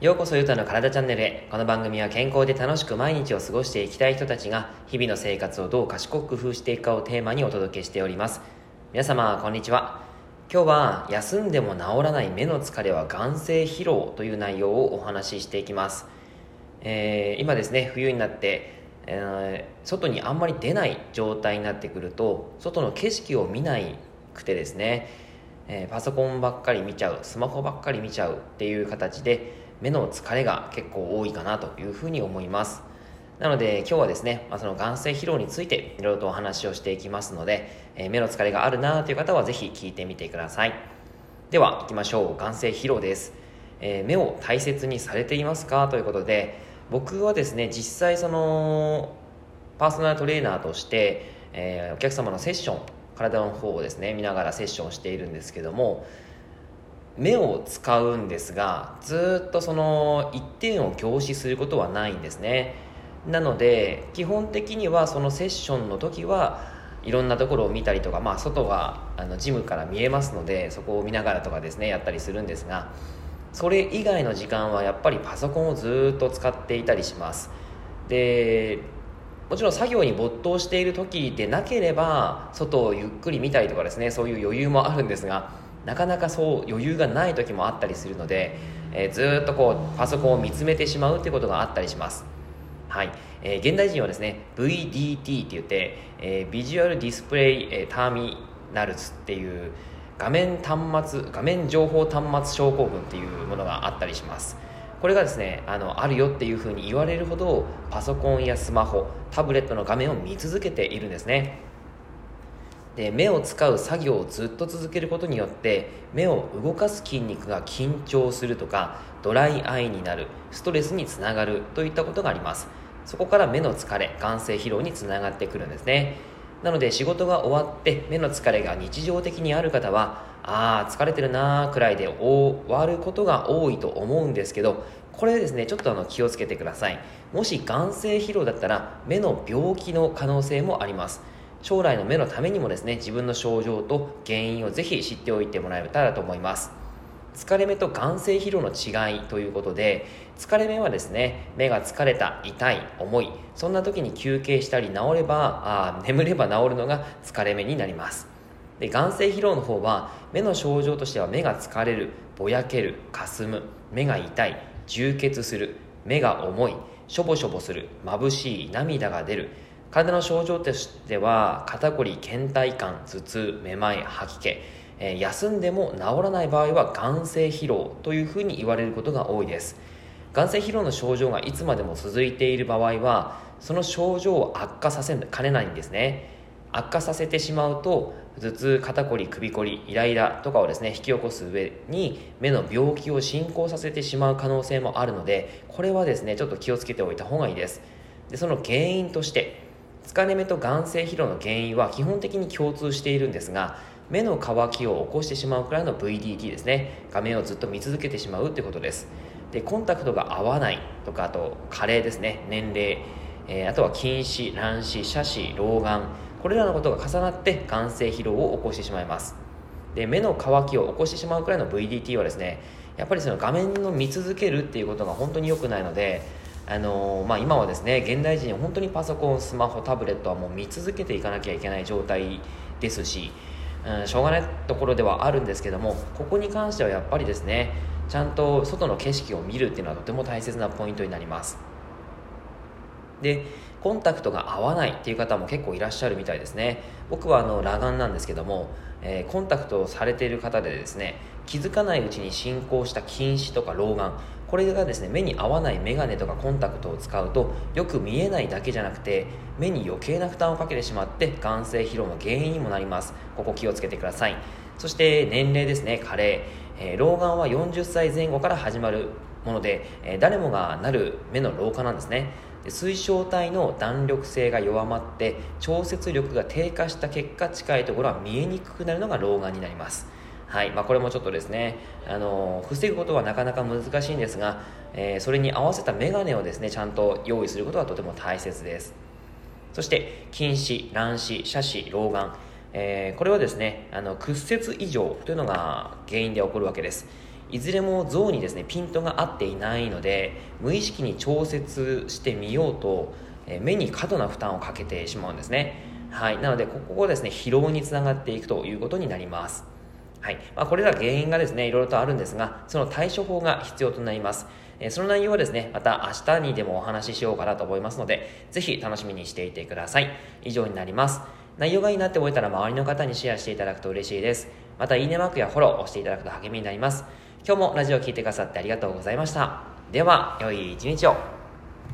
ようこそゆうたの体チャンネルへ。この番組は健康で楽しく毎日を過ごしていきたい人たちが日々の生活をどう賢く工夫していくかをテーマにお届けしております。皆様こんにちは。今日は休んでも治らない目の疲れは眼性疲労という内容をお話ししていきます、えー、今ですね冬になってえー、外にあんまり出ない状態になってくると外の景色を見ないくてですね、えー、パソコンばっかり見ちゃうスマホばっかり見ちゃうっていう形で目の疲れが結構多いかなというふうに思います。なので今日はですね、まあ、その眼性疲労についていろいろとお話をしていきますので、えー、目の疲れがあるなという方はぜひ聞いてみてください。では行きましょう。眼性疲労です、え、目を大切にされていますか？ということで僕はですね実際そのパーソナルトレーナーとして、えー、お客様のセッション体の方をですね見ながらセッションしているんですけども目を使うんですがずっとその一点を凝視することはないんですね。なので基本的にはそのセッションの時はいろんなところを見たりとか、まあ、外があのジムから見えますのでそこを見ながらとかですねやったりするんですがそれ以外の時間はやっぱりパソコンをずっと使っていたりします。でもちろん作業に没頭している時でなければ外をゆっくり見たりとかですねそういう余裕もあるんですがなかなかそう余裕がない時もあったりするので、えー、ずっとこうパソコンを見つめてしまうってことがあったりします。はい、えー、現代人はですね VDT って言って、えー、ビジュアルディスプレイ、え、ターミナルズっていう画面端末画面情報端末症候群っていうものがあったりします。これがですねあのあるよっていうふうに言われるほどパソコンやスマホタブレットの画面を見続けているんですね。で目を使う作業をずっと続けることによって目を動かす筋肉が緊張するとかドライアイになるストレスにつながるといったことがあります。そこから目の疲れ眼性疲労につながってくるんですね。なので仕事が終わって目の疲れが日常的にある方はああ疲れてるなーくらいで終わることが多いと思うんですけどこれですねちょっとあの気をつけてください。もし眼性疲労だったら目の病気の可能性もあります。将来の目のためにもですね自分の症状と原因をぜひ知っておいてもらえたらと思います。疲れ目と眼性疲労の違いということで疲れ目はですね目が疲れた痛い重いそんな時に休憩したり治ればあ眠れば治るのが疲れ目になります。で眼性疲労の方は目の症状としては目が疲れるぼやけるかすむ目が痛い充血する目が重いしょぼしょぼする眩しい涙が出る。体の症状としては肩こり倦怠感頭痛めまい吐き気、え、休んでも治らない場合は眼性疲労というふうに言われることが多いです。眼性疲労の症状がいつまでも続いている場合はその症状を悪化させかねないんですね。悪化させてしまうと頭痛肩こり首こりイライラとかをですね引き起こす上に目の病気を進行させてしまう可能性もあるのでこれはですねちょっと気をつけておいた方がいいです。でその原因として疲れ目と眼性疲労の原因は基本的に共通しているんですが目の乾きを起こしてしまうくらいの VDT ですね。画面をずっと見続けてしまうってことです。でコンタクトが合わないとかあと加齢ですね。年齢、えー、あとは近視乱視斜視老眼。これらのことが重なって眼性疲労を起こしてしまいます。で目の乾きを起こしてしまうくらいの VDT はですねやっぱりその画面の見続けるっていうことが本当に良くないのであのー、まあ、今はですね現代人本当にパソコンスマホタブレットはもう見続けていかなきゃいけない状態ですし、うん、しょうがないところではあるんですけどもここに関してはやっぱりですねちゃんと外の景色を見るっていうのはとても大切なポイントになります。でコンタクトが合わないっていう方も結構いらっしゃるみたいですね。僕はあの裸眼なんですけども、えー、コンタクトをされている方でですね気づかないうちに進行した近視とか老眼これがですね目に合わない眼鏡とかコンタクトを使うとよく見えないだけじゃなくて目に余計な負担をかけてしまって眼性疲労の原因にもなります。ここ気をつけてください。そして年齢ですね加齢、えー、老眼は40歳前後から始まるもので、えー、誰もがなる目の老化なんですね。水晶体の弾力性が弱まって調節力が低下した結果近いところは見えにくくなるのが老眼になります。はいまあ、これもちょっとですねあの防ぐことはなかなか難しいんですが、えー、それに合わせたメガネをですねちゃんと用意することはとても大切です。そして近視乱視斜視老眼。えー、これはですねあの屈折異常というのが原因で起こるわけです。いずれも像にですねピントが合っていないので無意識に調節してみようと、えー、目に過度な負担をかけてしまうんですね。はいなのでここがですね疲労につながっていくということになります。はいまあ、これら原因がですねいろいろとあるんですがその対処法が必要となりますえその内容はですね、また明日にでもお話ししようかなと思いますので、ぜひ楽しみにしていてください。以上になります。内容がいいなって思えたら周りの方にシェアしていただくと嬉しいです。また、いいねマークやフォローを押していただくと励みになります。今日もラジオを聴いてくださってありがとうございました。では、良い一日を。